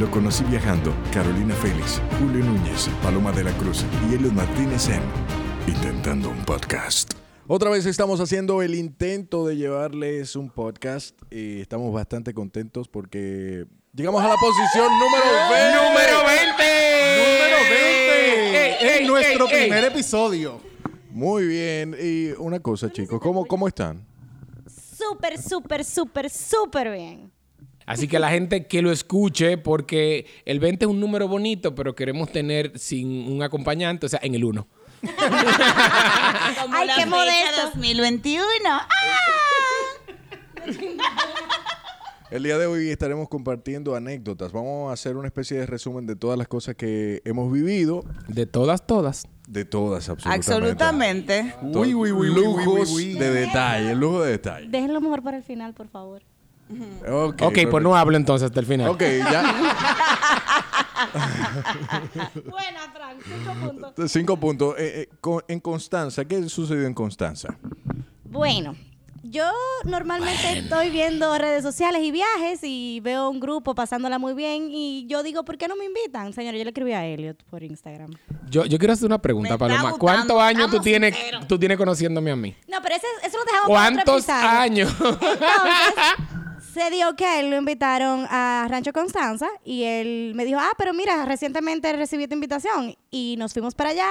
Lo conocí viajando. Carolina Félix, Julio Núñez, Paloma de la Cruz y Elio Martínez en Intentando un Podcast. Otra vez estamos haciendo el intento de llevarles un podcast y estamos bastante contentos porque llegamos a la posición número 20. ¡Número 20! Número 20 Ey, ey, en nuestro ey, ey. primer episodio. Muy bien. Y una cosa, chicos, ¿cómo, cómo están? Súper, súper, súper, súper bien. Así que la gente que lo escuche, porque el 20 es un número bonito, pero queremos tener sin un acompañante, o sea, en el 1. Como Ay, la qué fecha modesto. 2021. ¡Ah! El día de hoy estaremos compartiendo anécdotas. Vamos a hacer una especie de resumen de todas las cosas que hemos vivido. De todas, todas. De todas, absolutamente. Absolutamente. Uy, uy, uy, uy, Lujos uy, uy, uy. de detalle, lujo de detalle. Déjenlo mejor para el final, por favor. Ok, Ok, pues no hablo entonces hasta el final. Ok, ya. Buena, Frank. Cinco puntos. Cinco puntos. Eh, eh, con- en Constanza, ¿qué sucedió en Constanza? Bueno, yo normalmente estoy viendo redes sociales y viajes y veo un grupo pasándola muy bien y yo digo, ¿por qué no me invitan? Señor, yo le escribí a Elliot por Instagram. Yo, yo quiero hacer una pregunta, Paloma. gustando, ¿Cuántos años tú tienes, tú tienes conociéndome a mí? No, pero ese, eso lo dejamos para otro ¿Cuántos años? Entonces, se dio que a él lo invitaron a Rancho Constanza y él me dijo, ah, pero mira, recientemente recibí tu invitación y nos fuimos para allá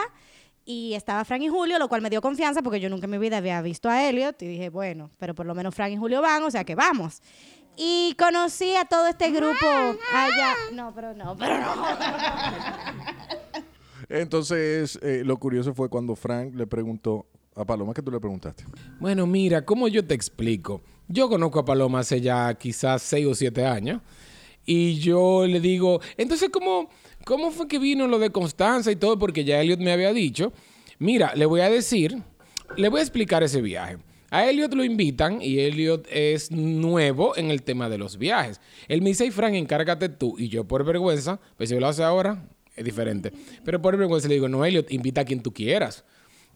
y estaba Frank y Julio, lo cual me dio confianza porque yo nunca en mi vida había visto a Elliot y dije, bueno, pero por lo menos Frank y Julio van, o sea que vamos. Y conocí a todo este grupo allá. No, pero no, pero no. Entonces, eh, lo curioso fue cuando Frank le preguntó a Paloma que tú le preguntaste. Bueno, mira, ¿cómo yo te explico? Yo conozco a Paloma hace ya quizás seis o siete años. Y yo le digo, entonces, ¿cómo, ¿cómo fue que vino lo de Constanza y todo? Porque ya Elliot me había dicho. Mira, le voy a decir, le voy a explicar ese viaje. A Elliot lo invitan y Elliot es nuevo en el tema de los viajes. Él me dice, "Ay, Frank, encárgate tú. Y yo por vergüenza, pues si lo hace ahora, es diferente. Pero por vergüenza le digo, no, Elliot, invita a quien tú quieras.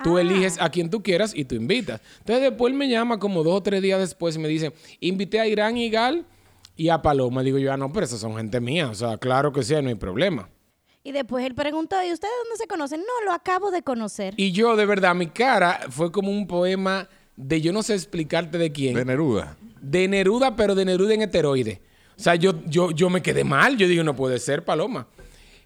Tú eliges a quien tú quieras y tú invitas. Entonces después él me llama como dos o tres días después y me dice, invité a Irán y Gal y a Paloma. Digo yo, ah, no, pero esas son gente mía. O sea, claro que sí, no hay problema. Y después él preguntó, ¿y ustedes dónde se conocen? No, lo acabo de conocer. Y yo, de verdad, mi cara fue como un poema de yo no sé explicarte de quién. De Neruda. De Neruda, pero de Neruda en heteroide. O sea, yo, yo, yo me quedé mal. Yo digo, no puede ser, Paloma.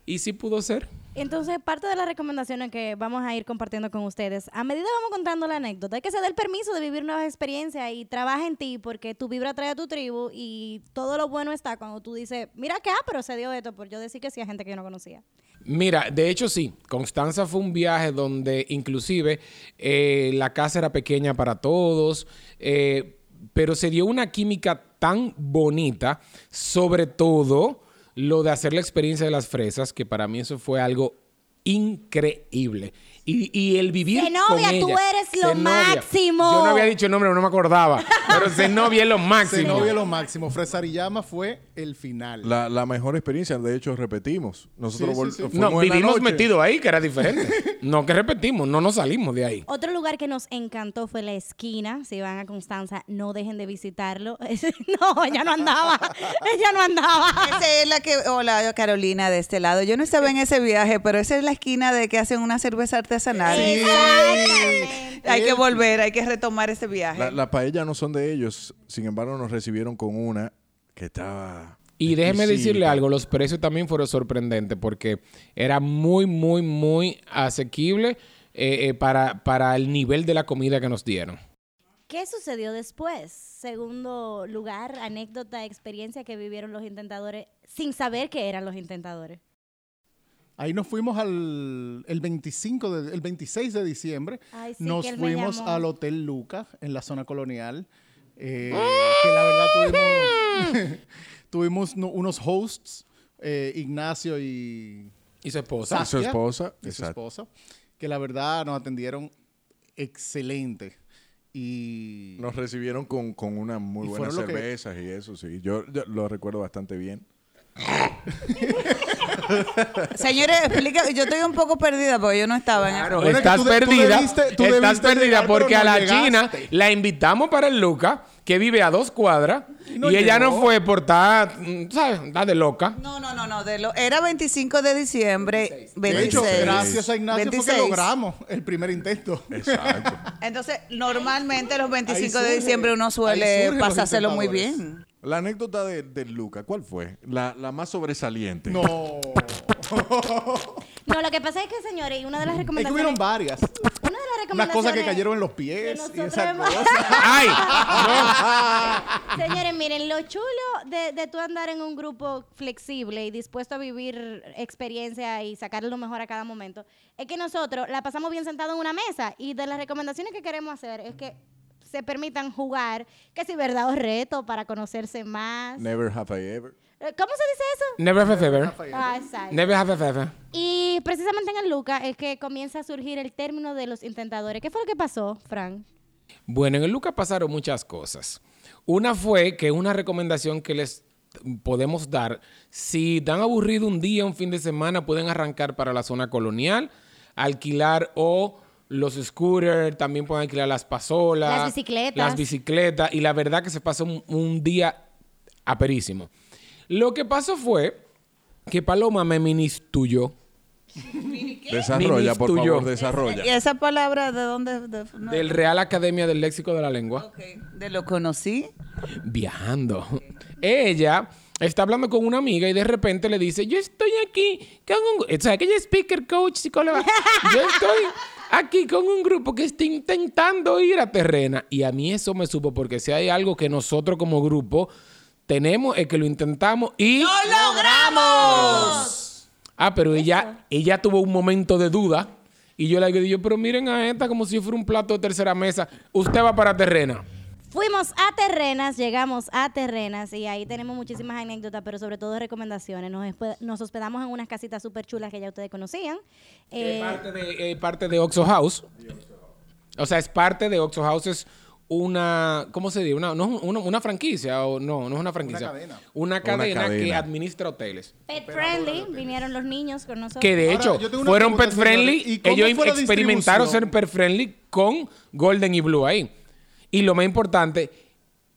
Y sí pudo ser. Entonces, parte de las recomendaciones que vamos a ir compartiendo con ustedes, a medida vamos contando la anécdota, hay que se dé el permiso de vivir nuevas experiencias y trabaja en ti porque tu vibra trae a tu tribu y todo lo bueno está cuando tú dices, mira que, ah, pero se dio esto, por yo decir que sí a gente que yo no conocía. Mira, de hecho sí, Constanza fue un viaje donde inclusive eh, la casa era pequeña para todos, eh, pero se dio una química tan bonita, sobre todo lo de hacer la experiencia de las fresas, que para mí eso fue algo increíble. Y, y el vivir Zenobia, con tú ella. eres lo Zenobia. máximo. Yo no había dicho el nombre, no me acordaba, pero Zenobia es lo máximo. Zenobia lo máximo. Fresariyama fue el final. La, la mejor experiencia, de hecho, repetimos. Nosotros Sí, sí, sí. fuimos No, vivimos metidos ahí, que era diferente. no que repetimos, no nos salimos de ahí. Otro lugar que nos encantó fue la esquina. Si van a Constanza, no dejen de visitarlo. no, ella no andaba. ella no andaba. Esa es la que. Hola, Carolina, de este lado. Yo no estaba en ese viaje, pero esa es la esquina de que hacen una cerveza artesanal. Exactamente. Hay que volver, hay que retomar ese viaje. La, la paella no son de ellos. Sin embargo, nos recibieron con una que estaba... Y déjeme decirle algo, los precios también fueron sorprendentes porque era muy, muy, muy asequible eh, eh, para, para el nivel de la comida que nos dieron. ¿Qué sucedió después? Segundo lugar, anécdota, experiencia que vivieron los intentadores sin saber que eran los intentadores. Ahí nos fuimos al el 25 de- el 26 de diciembre. Ay, sí, nos fuimos al Hotel Luca en la zona colonial. eh, que la verdad tuvimos, tuvimos no- unos hosts, eh, Ignacio y Y su esposa. Y su esposa, y su esposa, que la verdad nos atendieron excelente. Y Nos recibieron con, con unas muy buenas que- cervezas y eso, sí. Yo, yo lo recuerdo bastante bien. Señores, explica, yo estoy un poco perdida porque yo no estaba en Claro, que estás tú de- tú perdida. debiste- tú estás perdida llegar, porque a la llegaste. China la invitamos para el Luca que vive a dos cuadras y, no ella no fue por estar, mm, ¿sabes? Está de loca. No, no, no, no. de lo- era 25 de diciembre. 26. De hecho, gracias a Ignacio fue 26. que logramos el primer intento. Exacto. Entonces, normalmente los 25 Ahí de diciembre uno suele pasárselo muy bien. La anécdota de, de Luca, ¿cuál fue? La, la más sobresaliente. No. No, lo que pasa es que, señores, y una de las Es que recomendaciones... hubieron varias. Una de las recomendaciones... Unas cosas que cayeron en los pies y nosotros esas hemos- cosas. ¡Ay! Señores, miren, lo chulo de, de tú andar en un grupo flexible y dispuesto a vivir experiencia y sacarle lo mejor a cada momento, es que nosotros la pasamos bien sentados en una mesa y de las recomendaciones que queremos hacer es que se permitan jugar, que si verdad o reto para conocerse más. Never have I ever. Eh, ¿Cómo se dice eso? Never have ever. Ah, exacto. Never have ever. Y precisamente en el Luca es que comienza a surgir el término de los intentadores. ¿Qué fue lo que pasó, Frank? Bueno, en el Luca pasaron muchas cosas. Una fue que una recomendación que les podemos dar, si dan aburrido un día, un fin de semana, pueden arrancar para la zona colonial, alquilar o los scooters, también pueden alquilar las pasolas, Las bicicletas. las bicicletas, y la verdad que se pasó un, un día aperísimo. Lo que pasó fue que Paloma me ministuyó Desarrolla, por favor, desarrolla. ¿Y esa palabra de dónde? De, no, del Real Academia del Léxico de la Lengua. ok, de lo conocí. viajando. Ella está hablando con una amiga y de repente le dice, yo estoy aquí con un... O sea, que ella es speaker, coach, psicóloga. Yo estoy aquí con un grupo que está intentando ir a terrena. Y a mí eso me supo porque si hay algo que nosotros como grupo tenemos es que lo intentamos y... logramos! Ah, pero ella, ella tuvo un momento de duda. Y yo le digo, pero miren a esta como si fuera un plato de tercera mesa. Usted va para terrena. Fuimos a Terrenas, llegamos a Terrenas y ahí tenemos muchísimas anécdotas, pero sobre todo recomendaciones. Nos, nos hospedamos en unas casitas súper chulas que ya ustedes conocían. Eh, Eh, parte, de, eh, parte de Oxo House. O sea, es parte de Oxo House. Es una, ¿cómo se dice? Una, no, es una, una franquicia o no, no es una franquicia. cadena. Una cadena, que cadena. administra hoteles. pet friendly, vinieron los niños con nosotros. Que de hecho una fueron pet friendly. señores. ¿Y cómo Ellos experimentaron ser pet friendly con Golden y Blue ahí. Y lo más importante,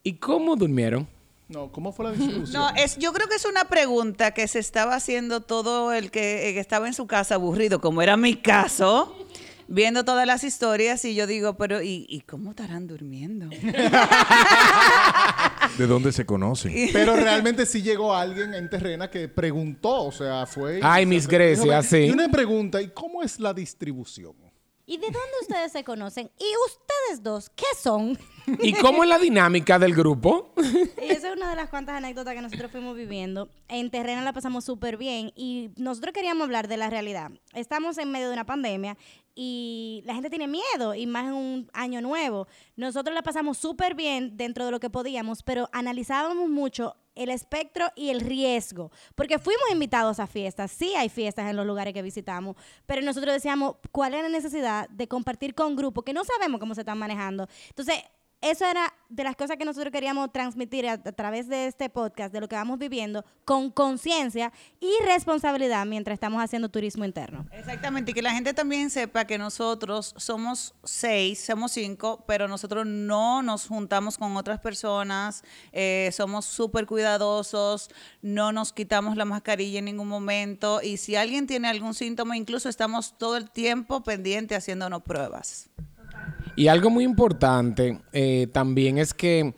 ¿y cómo durmieron? No, ¿cómo fue la distribución? No, es, yo creo que es una pregunta que se estaba haciendo todo el que, eh, que estaba en su casa aburrido, como era mi caso, viendo todas las historias y yo digo, pero ¿y, y cómo estarán durmiendo? ¿De dónde se conocen? Pero realmente sí llegó alguien en Terrena que preguntó, o sea, fue... Ay, dijo, Grecia, sí. Y una pregunta, ¿y cómo es la distribución? ¿Y de dónde ustedes se conocen? ¿Y ustedes dos qué son? ¿Y cómo es la dinámica del grupo? Y esa es una de las cuantas anécdotas que nosotros fuimos viviendo. En terreno la pasamos súper bien y nosotros queríamos hablar de la realidad. Estamos en medio de una pandemia y la gente tiene miedo y más en un año nuevo. Nosotros la pasamos súper bien dentro de lo que podíamos, pero analizábamos mucho el espectro y el riesgo, porque fuimos invitados a fiestas, sí hay fiestas en los lugares que visitamos, pero nosotros decíamos cuál es la necesidad de compartir con grupos que no sabemos cómo se están manejando. Entonces, eso era de las cosas que nosotros queríamos transmitir a, través de este podcast, de lo que vamos viviendo, con conciencia y responsabilidad mientras estamos haciendo turismo interno. Exactamente, y que la gente también sepa que nosotros somos seis, somos cinco, pero nosotros no nos juntamos con otras personas, eh, somos súper cuidadosos, no nos quitamos la mascarilla en ningún momento y si alguien tiene algún síntoma, incluso estamos todo el tiempo pendiente haciéndonos pruebas. Y algo muy importante eh, también es que,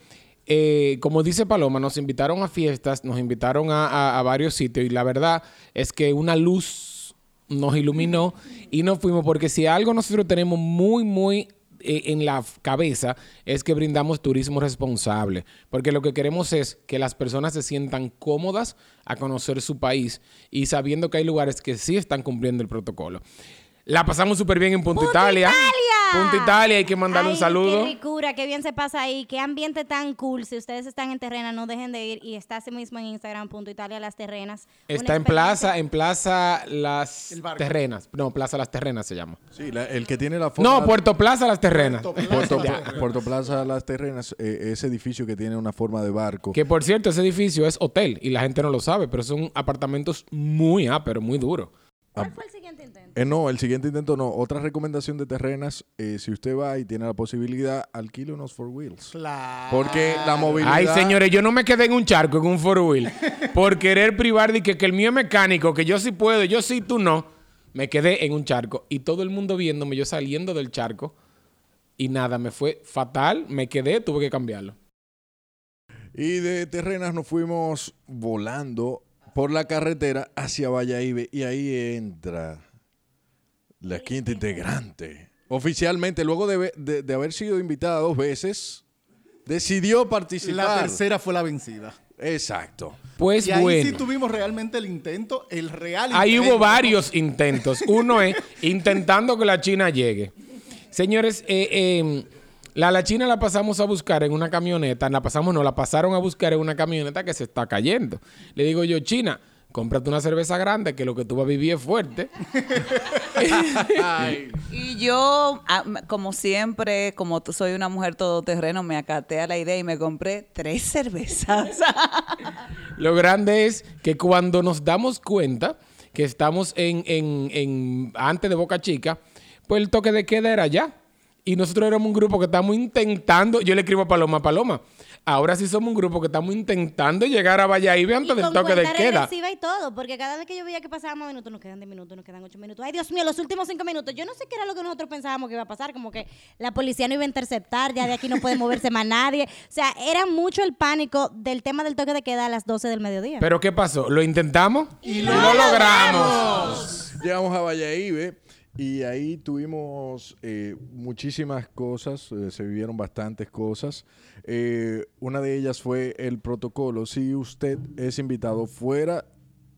eh, como dice Paloma, nos invitaron a fiestas, nos invitaron a, a- a varios sitios y la verdad es que una luz nos iluminó y nos fuimos porque si algo nosotros tenemos muy, muy eh, en la cabeza es que brindamos turismo responsable, porque lo que queremos es que las personas se sientan cómodas a conocer su país y sabiendo que hay lugares que sí están cumpliendo el protocolo. La pasamos súper bien en ¡Punta Italia. Italia! Punta Italia, hay que mandarle un saludo. Qué ricura, qué bien se pasa ahí, qué ambiente tan cool. Si ustedes están en Terrena, no dejen de ir y está así mismo en Instagram, punto Italia Las Terrenas. Está en Plaza, en Plaza Las. Terrenas. No, Plaza Las Terrenas se llama. Sí, la- el que tiene la forma... No, Puerto Plaza Las Terrenas. Puerto, Puerto Plaza Las Terrenas, eh, ese edificio que tiene una forma de barco. Que por cierto, ese edificio es hotel y la gente no lo sabe, pero son apartamentos muy ah, pero muy duros. ¿Cuál fue el siguiente intento? Eh, no, el siguiente intento no. Otra recomendación de terrenas, eh, si usted va y tiene la posibilidad, alquile unos four wheels. Claro. Porque la movilidad... Ay, señores, yo no me quedé en un charco, en un four wheel, por querer privar de que, que el mío es mecánico, que yo sí puedo, yo sí, tú no. Me quedé en un charco y todo el mundo viéndome, yo saliendo del charco y nada, me fue fatal, me quedé, tuve que cambiarlo. Y de terrenas nos fuimos volando por la carretera hacia Valladolid y ahí entra la quinta integrante. Oficialmente, luego de, de- de haber sido invitada dos veces, decidió participar. La tercera fue la vencida. Exacto. Pues y ahí bueno. sí tuvimos realmente el intento, el real Ahí intento. hubo varios intentos. Uno es intentando que la China llegue. Señores, eh, eh, la, la China la pasamos a buscar en una camioneta. La pasamos, no, la pasaron a buscar en una camioneta que se está cayendo. Le digo yo, China, cómprate una cerveza grande que lo que tú vas a vivir es fuerte. Y yo, ah, como siempre, como tú soy una mujer todoterreno, me acaté a la idea y me compré tres cervezas. Lo grande es que cuando nos damos cuenta que estamos en, en- en- antes de Boca Chica, pues el toque de queda era allá. Y nosotros éramos un grupo que estamos intentando, yo le escribo a Paloma, Paloma, ahora sí somos un grupo que estamos intentando llegar a Valladolid antes Y del toque de queda. y todo, porque cada vez que yo veía que pasábamos minutos, nos quedan 10 minutos, nos quedan 8 minutos. Ay, Dios mío, los últimos 5 minutos. Yo no sé qué era lo que nosotros pensábamos que iba a pasar, como que la policía no iba a interceptar, ya de aquí no puede moverse más nadie. O sea, era mucho el pánico del tema del toque de queda a las 12 del mediodía. Pero ¿qué pasó? ¿Lo intentamos? Y lo logramos. Llegamos a Valladolid y ahí tuvimos eh, muchísimas cosas, eh, se vivieron bastantes cosas. Eh, una de ellas fue el protocolo. Si usted es invitado fuera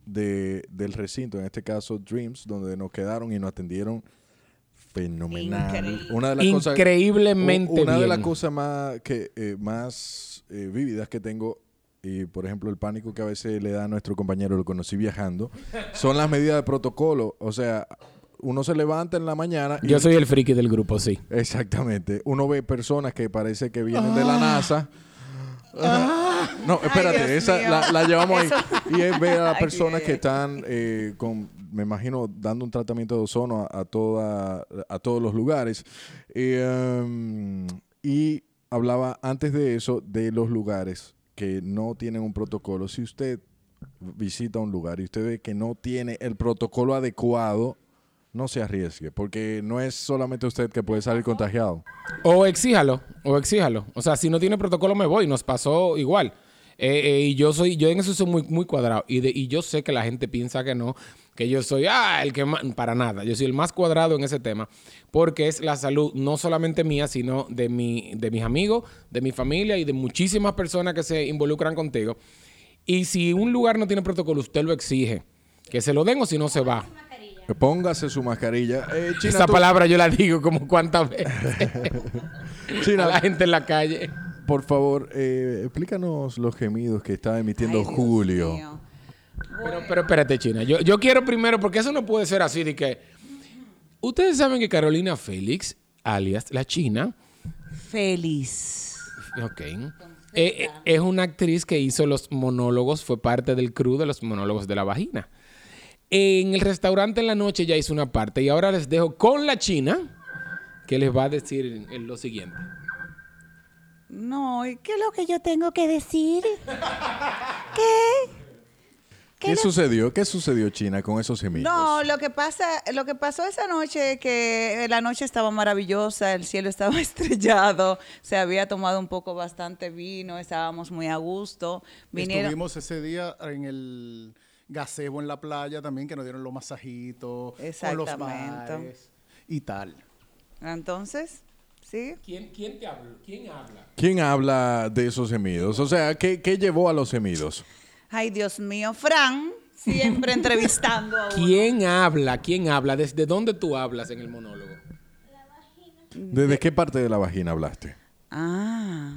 de- del recinto, en este caso Dreams, donde nos quedaron y nos atendieron fenomenal. Increíble. Una de las cosas, Increíblemente una de las cosas más que eh, más eh, vívidas que tengo y por ejemplo el pánico que a veces le da a nuestro compañero lo conocí viajando son las medidas de protocolo o sea uno se levanta en la mañana y Yo soy el friki del grupo, sí. exactamente uno ve personas que parece que vienen de la NASA no, espérate, esa la, la llevamos ahí. Y es ver a personas que están eh, con, me imagino, dando un tratamiento de ozono a, a toda, a todos los lugares. Eh, um, y hablaba antes de eso de los lugares que no tienen un protocolo. Si usted visita un lugar y usted ve que no tiene el protocolo adecuado, no se arriesgue, porque no es solamente usted que puede salir contagiado. O exíjalo, o exíjalo. O sea, si no tiene protocolo me voy, nos pasó igual. Eh, eh, y yo soy, yo en eso soy muy, muy cuadrado. Y, de- y yo sé que la gente piensa que no, que yo soy, ah, el que más, para nada. Yo soy el más cuadrado en ese tema, porque es la salud no solamente mía, sino de, mi, de mis amigos, de mi familia y de muchísimas personas que se involucran contigo. Y si un lugar no tiene protocolo, usted lo exige. Que se lo den o si no se va. Póngase su mascarilla. Eh, China, Esa tú- palabra yo la digo como cuántas veces China, a la gente en la calle. Por favor, eh, explícanos los gemidos que está emitiendo Ay, Julio. Pero, pero espérate, China. Yo, yo quiero primero, porque eso no puede ser así de que. Ustedes saben que Carolina Félix, alias la China, Feliz. ok, eh, eh, es una actriz que hizo los monólogos, fue parte del crew de los monólogos de la vagina. En el restaurante en la noche ya hizo una parte y ahora les dejo con la China, que les va a decir lo siguiente. No, ¿y qué es lo que yo tengo que decir? ¿Qué? ¿Qué sucedió? ¿Qué sucedió, China, con esos gemidos? No, lo que pasa, lo que pasó esa noche que la noche estaba maravillosa, el cielo estaba estrellado, se había tomado un poco bastante vino, estábamos muy a gusto. Vinieron, Estuvimos ese día en el gazebo en la playa también, que nos dieron los masajitos, con los Exactamente. bares y tal. entonces, sí. ¿Quién, quién te habla? ¿Quién habla? ¿Quién habla de esos gemidos? O sea, ¿qué, qué llevó a los gemidos? Ay, Dios mío, Fran, siempre entrevistando a uno. ¿Quién habla? ¿Quién habla? ¿Desde dónde tú hablas en el monólogo? ¿Desde qué parte de la vagina hablaste? Ah.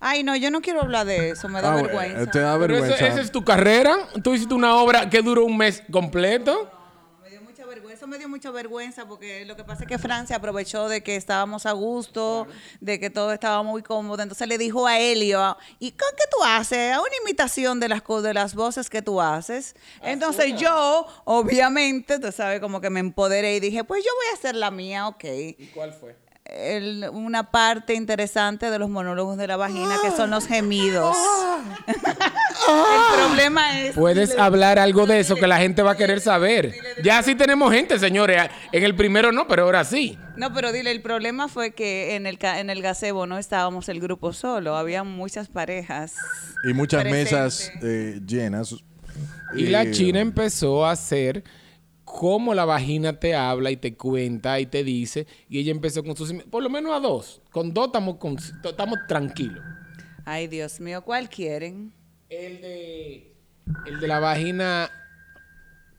Ay, no, yo no quiero hablar de eso, me da Ah, vergüenza. Te da vergüenza. esa es tu carrera. Tú hiciste una obra que duró un mes completo. Me dio mucha vergüenza eso me dio mucha vergüenza porque lo que pasa es que Francia aprovechó de que estábamos a gusto, de que todo estaba muy cómodo. Entonces le dijo a Helio, ¿y con qué tú haces? Una imitación de las, de las voces que tú haces. Entonces yo, obviamente, tú sabes, como que me empoderé y dije, pues yo voy a hacer la mía, ok. ¿Y cuál fue? El- una parte interesante de los monólogos de la vagina, que son los gemidos. El problema es... Puedes hablar algo de eso que la gente va a querer saber. Ya sí tenemos gente, señores. En el primero no, pero ahora sí. No, pero dile, el problema fue que en el, ca- en el gazebo no estábamos el grupo solo, había muchas parejas. Y muchas mesas eh, llenas. Y Eh, la China empezó a hacer cómo la vagina te habla y te cuenta y te dice. Y ella empezó con sus... Por lo menos a dos. Con dos estamos, con- estamos tranquilos. Ay, Dios mío, ¿cuál quieren? El de... El de la vagina...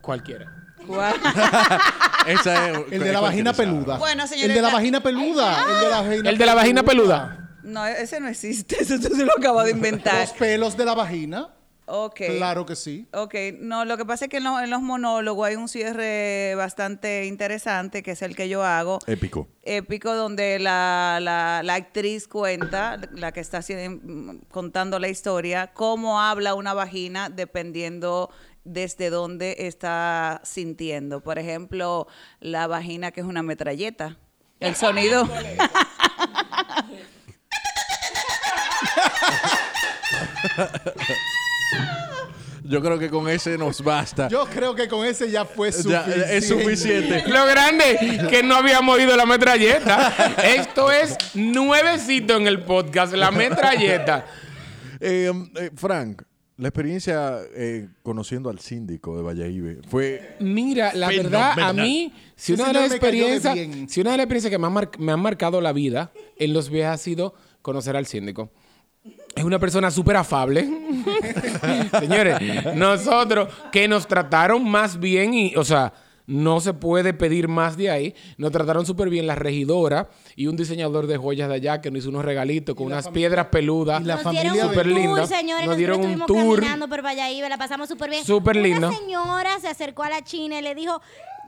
Cualquiera. ¿Cuál? esa es- El de la vagina peluda. Bueno, El señores, de la la- vagina peluda. El de la vagina El de la vagina peluda. No, ese no existe, eso tú se lo acabo de inventar. Los pelos de la vagina. Ok. Claro que sí. Ok, no, lo que pasa es que en, lo- en los monólogos hay un cierre bastante interesante, que es el que yo hago. Épico. épico donde la, la- la actriz cuenta, la que está haciendo- contando la historia, cómo habla una vagina dependiendo desde dónde está sintiendo. Por ejemplo, la vagina que es una metralleta. El sonido. Yo creo que con ese nos basta. Yo creo que con ese ya fue Ya, suficiente. es suficiente. Lo grande que no habíamos oído la metralleta. Esto es nuevecito en el podcast, la metralleta. Eh, eh, Frank, la experiencia eh, conociendo al síndico de Valladolid fue Mira, la verdad, a mí, si una de las experiencias, si una de las experiencias que me han, mar- me han marcado la vida en los viajes ha sido conocer al síndico. Es una persona súper afable. Señores, nosotros que nos trataron más bien y, o sea, no se puede pedir más de ahí. Nos trataron súper bien la regidora y un diseñador de joyas de allá que nos hizo unos regalitos con unas piedras peludas. y la Nos familia dieron un Súper tour, linda. señores. Nos dieron un nosotros tour. estuvimos caminando por Valladolid, la pasamos súper bien. Súper lindo. Una señora se acercó a la china y le dijo,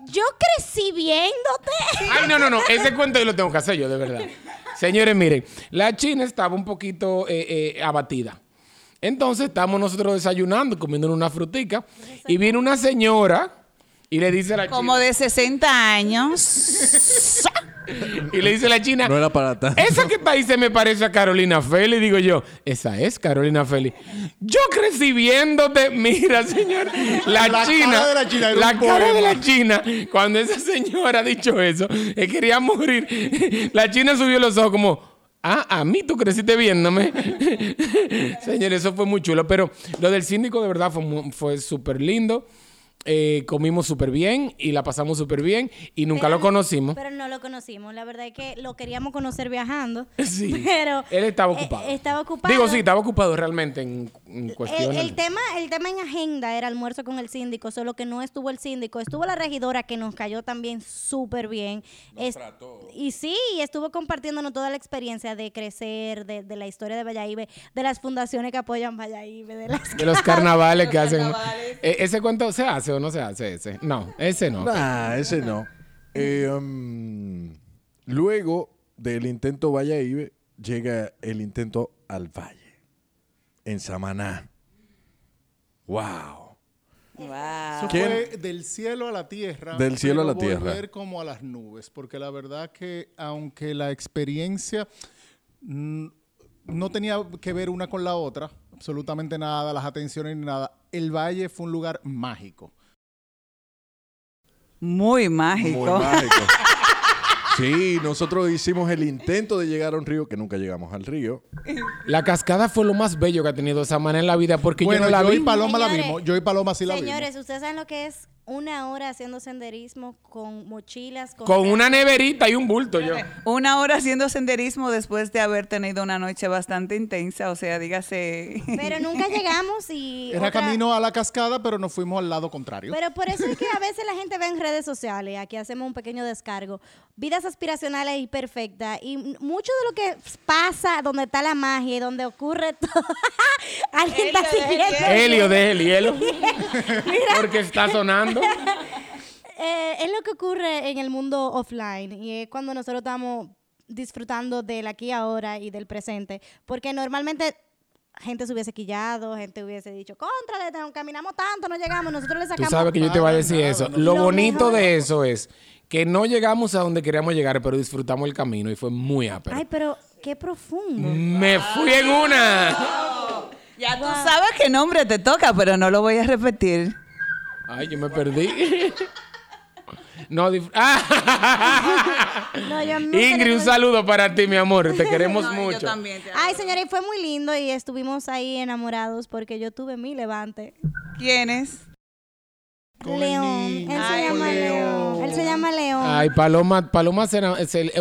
yo crecí viéndote. Ay, no, no, no. Ese cuento yo lo tengo que hacer yo, de verdad. Señores, miren, la china estaba un poquito eh, eh, abatida. Entonces estamos nosotros desayunando, comiendo una frutica, y viene una señora y le dice a la Como china, de 60 años. y le dice la china, no era para tanto. esa que está ahí se me parece a Carolina Feli. Digo yo, esa es Carolina Feli. Yo crecí viéndote. Mira, señor, la, La china. cara de la china era la cara de poema. la china. Cuando esa señora ha dicho eso, que quería morir. La china subió los ojos como. Ah, a mí tú creciste viéndome. Señor, eso fue muy chulo. Pero lo del síndico de verdad fue, fue súper lindo. Eh, comimos súper bien y la pasamos súper bien y nunca Pero lo no- conocimos. Pero no lo conocimos. La verdad es que lo queríamos conocer viajando. Sí. Pero Él estaba eh, ocupado. estaba ocupado. Digo, sí, estaba ocupado realmente en, en El, cuestiones. el tema, el tema en agenda era almuerzo con el síndico, solo que no estuvo el síndico, estuvo la regidora que nos cayó también súper bien. Es- Y sí, y estuvo compartiéndonos toda la experiencia de crecer, de, de la historia de Valladolid, de las fundaciones que apoyan Valladolid, de las de los carnavales que Los hacen. carnavales. Eh, ¿Ese cuento se hace no se hace ese? No, ese no. Nah, ese no. Eh, um, luego del intento Valladolid llega el intento al Valle, en Samaná. ¡Wow! Wow. Fue del cielo a la tierra. Del cielo a la pero tierra. volver como a las nubes, porque la verdad que aunque la experiencia mm, no tenía que ver una con la otra, absolutamente nada, las atenciones ni nada, el valle fue un lugar mágico. Muy mágico. Muy mágico. Sí, nosotros hicimos el intento de llegar a un río, que nunca llegamos al río. La cascada fue lo más bello que ha tenido Samaná en la vida porque bueno, yo no la yo vi. y Paloma la Señores, vimos, yo y Paloma sí la Señores, vimos. ustedes saben lo que es una hora haciendo senderismo con mochilas, con, Con una neverita y un bulto yo. Una hora haciendo senderismo después de haber tenido una noche bastante intensa, o sea, dígase. Pero nunca llegamos y... Era otra- camino a la cascada, pero nos fuimos al lado contrario. Pero por eso es que a veces la gente ve en redes sociales, aquí hacemos un pequeño descargo, vidas aspiracionales y perfectas, y mucho de lo que pasa donde está la magia y donde ocurre todo, alguien está Helio, siguiendo. déjate Helio, de el hielo. Porque está sonando. eh, es lo que ocurre en el mundo offline y es cuando nosotros estamos disfrutando del aquí y ahora y del presente, porque normalmente gente se hubiese quillado, gente hubiese dicho, contra, caminamos tanto, no llegamos, nosotros le Tú sacamos... sabes que yo te voy a decir eso. Lo, Lo bonito mejor- de eso es que no llegamos a donde queríamos llegar, pero disfrutamos el camino y fue muy ápero. Ay, pero qué profundo. Me fui en una. Ya tú sabes qué nombre te toca, pero no lo voy a repetir. Ay, yo me perdí. No, ¡Ah! No, yo me Ingrid, un saludo para ti, mi amor. Te queremos No, mucho. Yo también te Ay, señora, y fue muy lindo y estuvimos ahí enamorados porque yo tuve mi levante. ¿Quiénes? Con el León. Él se llama León. León. Él se llama León. Ay, Paloma, Paloma se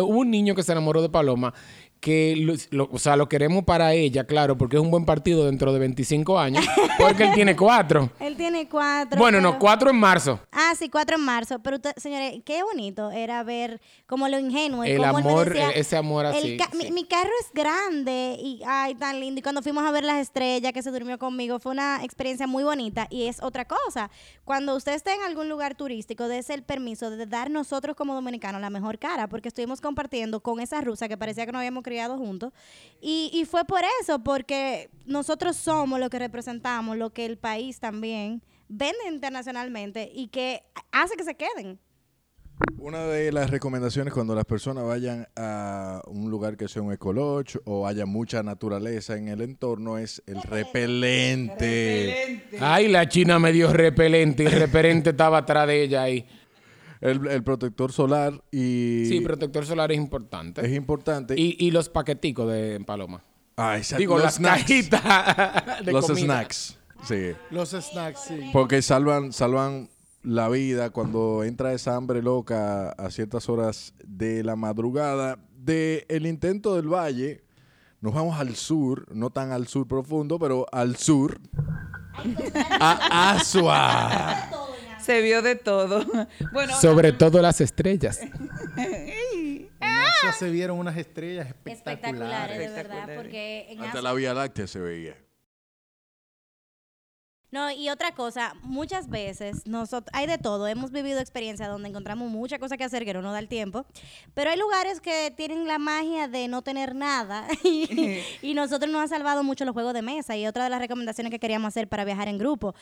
hubo un niño que se enamoró de Paloma, que, lo, lo- o sea, lo queremos para ella, claro, porque es un buen partido dentro de 25 años, porque él tiene cuatro. Él tiene cuatro. Bueno, no, cuatro en marzo. Ah, sí, cuatro en marzo. Pero, usted- señores, qué bonito era ver como lo ingenuo. El cómo él amor, decía, el- ese amor así, ca- mi, sí. mi carro es grande y, ay, tan lindo. Y cuando fuimos a ver las estrellas, que se durmió conmigo, fue una experiencia muy bonita. Y es otra cosa. Cuando usted esté en algún lugar turístico, dése el permiso de dar nosotros como dominicanos la mejor cara, porque estuvimos compartiendo con esa rusa que parecía que nos habíamos criado juntos. Y, y fue por eso, porque nosotros somos lo que representamos, lo que el país también vende internacionalmente y que hace que se queden. Una de las recomendaciones cuando las personas vayan a un lugar que sea un ecolodge o haya mucha naturaleza en el entorno es el repelente. Ay, la china me dio repelente y repelente estaba atrás de ella ahí. El, el protector solar y Sí, protector solar es importante. es importante. Y, y los paqueticos de Paloma. Ah, exacto. Digo, los las snacks. cajitas de Los comida. snacks. Sí. Los snacks, sí. Porque salvan, salvan la vida cuando entra esa hambre loca a ciertas horas de la madrugada. De el intento del valle, nos vamos al sur, no tan al sur profundo, pero al sur. A Asua. Se vio de todo. Bueno, Sobre todo las estrellas. En eso se vieron unas estrellas Espectaculares, espectaculares. de verdad, Espectaculares. porque en Hasta Asia- la Vía Láctea se veía. No, y otra cosa, muchas veces nosotros hay de todo, hemos vivido experiencias donde encontramos muchas cosas que hacer que no nos da el tiempo, pero hay lugares que tienen la magia de no tener nada y, y nosotros nos ha salvado mucho los juegos de mesa y otra de las recomendaciones que queríamos hacer para viajar en grupo.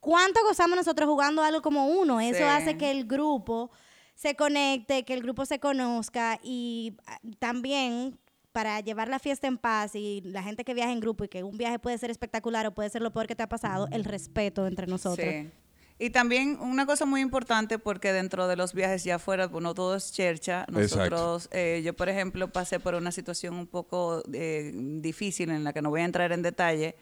¿Cuánto gozamos nosotros jugando algo como uno? Eso Sí. hace que el grupo se conecte, que el grupo se conozca y ah, también para llevar la fiesta en paz y la gente que viaja en grupo y que un viaje puede ser espectacular o puede ser lo peor que te ha pasado, el respeto entre nosotros. Sí. Y también una cosa muy importante porque dentro de los viajes ya afuera, bueno, todo es chercha. Nosotros, eh, yo por ejemplo pasé por una situación un poco eh, difícil en la que no voy a entrar en detalle.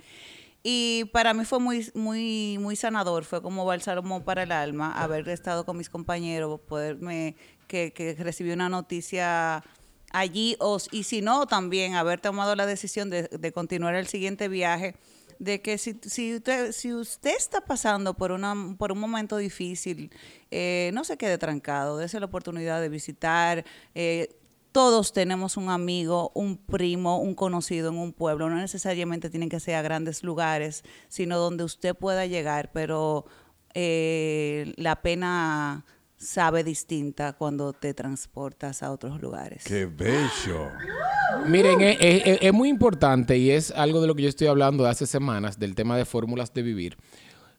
Y para mí fue muy, muy, muy sanador, fue como bálsamo para el alma haber estado con mis compañeros, poderme, que, que recibí una noticia allí, o, y si no, también haber tomado la decisión de, de continuar el siguiente viaje de que si, si, usted, si usted está pasando por, una, por un momento difícil, eh, no se quede trancado, dése la oportunidad de visitar. eh, todos tenemos un amigo, un primo, un conocido en un pueblo. No necesariamente tienen que ser a grandes lugares, sino donde usted pueda llegar, pero eh, la pena sabe distinta cuando te transportas a otros lugares. ¡Qué bello! Miren, es, es- es muy importante y es algo de lo que yo estoy hablando de hace semanas, del tema de fórmulas de vivir.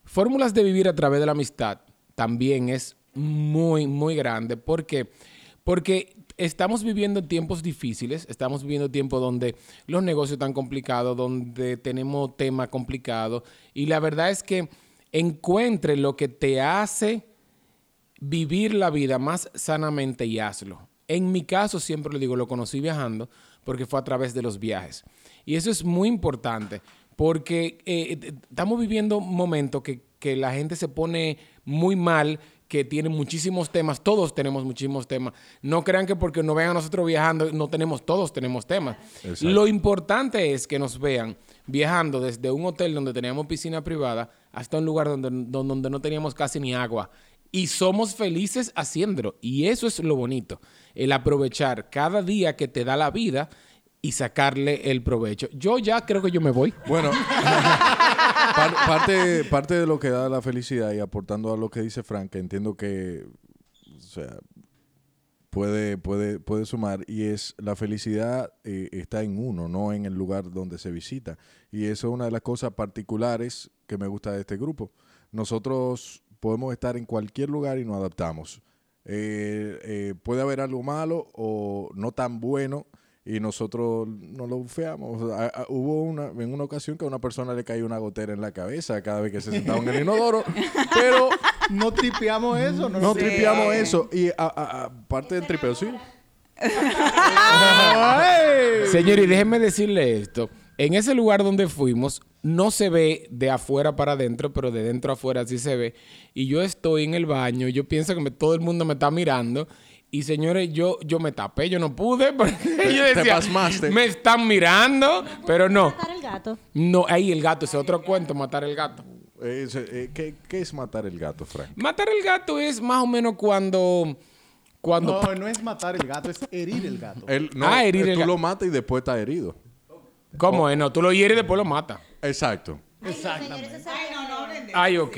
Fórmulas de vivir a través de la amistad también es muy, muy grande. ¿Por qué? Porque estamos viviendo tiempos difíciles, estamos viviendo tiempos donde los negocios están complicados, donde tenemos temas complicados y la verdad es que encuentre lo que te hace vivir la vida más sanamente y hazlo. En mi caso, siempre lo digo, lo conocí viajando porque fue a través de los viajes. Y eso es muy importante porque eh, eh, estamos viviendo momentos que, que la gente se pone muy mal, que tiene muchísimos temas, todos tenemos muchísimos temas. No crean que porque nos vean a nosotros viajando, no tenemos, todos tenemos temas. Exacto. Lo importante es que nos vean viajando desde un hotel donde teníamos piscina privada hasta un lugar donde, don- donde no teníamos casi ni agua. Y somos felices haciéndolo. Y eso es lo bonito. El aprovechar cada día que te da la vida y sacarle el provecho. Yo ya creo que yo me voy. Bueno, par- parte, parte de lo que da la felicidad y aportando a lo que dice Frank, que entiendo que sea, puede, puede, puede sumar y es la felicidad eh, está en uno, no en el lugar donde se visita. Y eso es una de las cosas particulares que me gusta de este grupo. Nosotros podemos estar en cualquier lugar y nos adaptamos. Eh, eh, puede haber algo malo o no tan bueno y nosotros no lo bufeamos. A- a- hubo una, en una ocasión que a una persona le cayó una gotera en la cabeza cada vez que se sentaba en el inodoro, pero No tripeamos eso, no, no Sí. tripeamos eso. Y aparte del tripeo, sí. Señor, y déjenme decirle esto. En ese lugar donde fuimos, no se ve de afuera para adentro, pero de dentro a afuera sí se ve. Y yo estoy en el baño, yo pienso que me- todo el mundo me está mirando. Y señores, yo, yo me tapé, yo no pude, porque yo te decía, pasmaste. me están mirando, pero no. Matar el gato. No, ahí el gato, ese otro cuento, matar el gato. Eh, eh, ¿qué, qué es matar el gato, Frank? Matar el gato es más o menos cuando... Cuando No, no es matar el gato, es herir el gato. No, Ah, herir eh, el tú lo matas y después está herido. ¿Cómo es? No, tú lo hieres y después lo matas. Exacto. Ay, ok.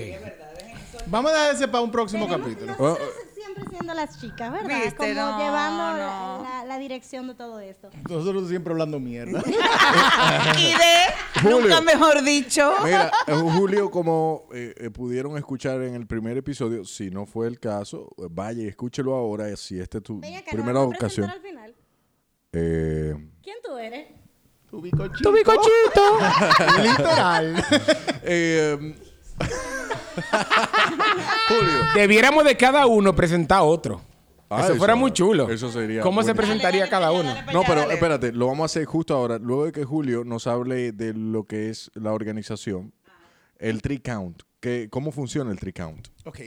Vamos a dejar ese para un próximo capítulo. Siempre siendo las chicas, ¿verdad? Viste, Como no, llevando no. La, la dirección de todo esto. Nosotros siempre hablando mierda. Y de, Julio. nunca mejor dicho. Mira, eh, Julio, como eh, eh, pudieron escuchar en el primer episodio, si no fue el caso, vaya y escúchelo ahora, si esta es tu primera ¿nos vamos a presentar ocasión. al final? Eh, ¿Quién tú eres? tu bicochito. ¡Tu bicochito! Literal. eh, Julio. Debiéramos de cada uno presentar otro. Ah, eso, fuera eso- muy chulo. eso sería ¿Cómo se presentaría cada uno? No, pero espérate, lo vamos a hacer justo ahora, luego de que Julio nos hable de lo que es la organización, el Tree Count. Que, ¿Cómo funciona el Tree Count? Ok.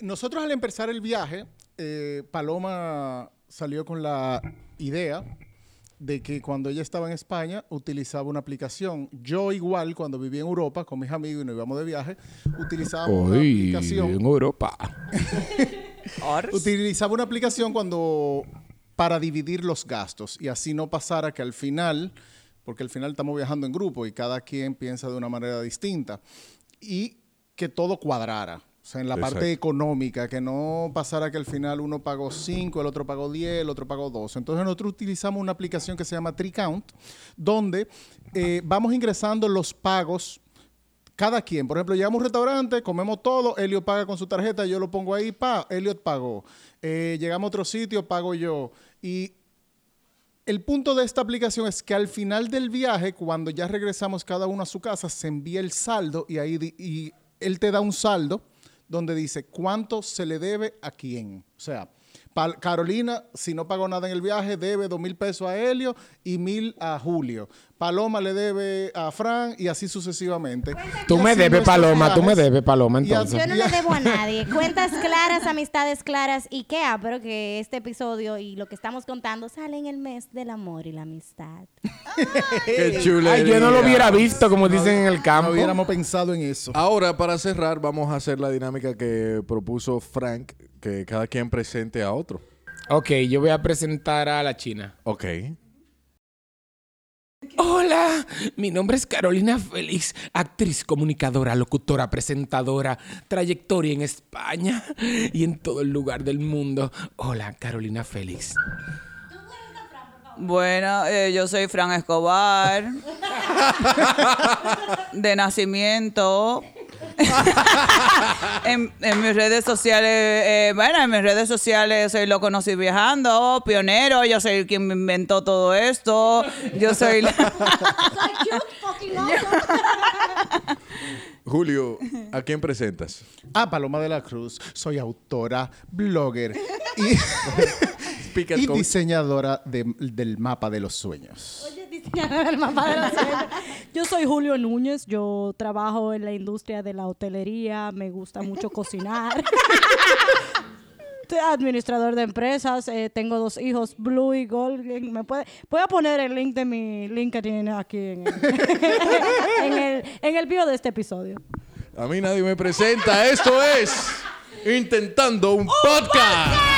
Nosotros al empezar el viaje, eh, Paloma salió con la idea de que cuando ella estaba en España utilizaba una aplicación. Yo igual, cuando vivía en Europa con mis amigos y nos íbamos de viaje, utilizaba una aplicación. en Europa. Utilizaba una aplicación cuando para dividir los gastos y así no pasara que al final, porque al final estamos viajando en grupo y cada quien piensa de una manera distinta y que todo cuadrara. O sea, en la parte económica, que no pasara que al final uno pagó 5, el otro pagó 10, el otro pagó 12. Entonces nosotros utilizamos una aplicación que se llama TreeCount, donde eh, vamos ingresando los pagos cada quien. Por ejemplo, llegamos a un restaurante, comemos todo, Elliot paga con su tarjeta, yo lo pongo ahí, pa, Elliot pagó. Eh, llegamos a otro sitio, pago yo. Y el punto de esta aplicación es que al final del viaje, cuando ya regresamos cada uno a su casa, se envía el saldo y ahí y él te da un saldo donde dice cuánto se le debe a quién. O sea, Carolina, si no pagó nada en el viaje, debe dos mil pesos a Helio y mil a Julio. Paloma le debe a Fran y así sucesivamente. Tú me debes, Paloma, tú me debes, Paloma, entonces. Yo no le debo a nadie. Cuentas claras, amistades claras y qué, ah, pero que este episodio y lo que estamos contando sale en el mes del amor y la amistad. ¡Qué chulería! Ay, yo no lo hubiera visto, como dicen en el No campo. hubiéramos pensado en eso. Ahora, para cerrar, vamos a hacer la dinámica que propuso Frank, que cada quien presente a otro. Ok, yo voy a presentar a la China. Ok. Hola, mi nombre es Carolina Félix, actriz, comunicadora, locutora, presentadora, trayectoria en España y en todo el lugar del mundo. Hola, Carolina Félix. Bueno, eh, yo soy Fran Escobar. de nacimiento. en, en mis redes sociales, eh, bueno, en mis redes sociales soy lo conocí viajando, pionero, yo soy quien me inventó todo esto. Yo soy la- Julio, ¿a quién presentas? Ah, Paloma de la Cruz. Soy autora, blogger y, diseñadora de- del mapa de los sueños. El mapa de la suegra. Yo soy Julio Núñez, yo trabajo en la industria de la hotelería, me gusta mucho cocinar. Administrador de empresas, eh, tengo dos hijos, Blue y Golden. Me puede, voy a poner el link de mi LinkedIn aquí en el, en el, en el bio de este episodio. A mí nadie me presenta. Esto es Intentando un Podcast.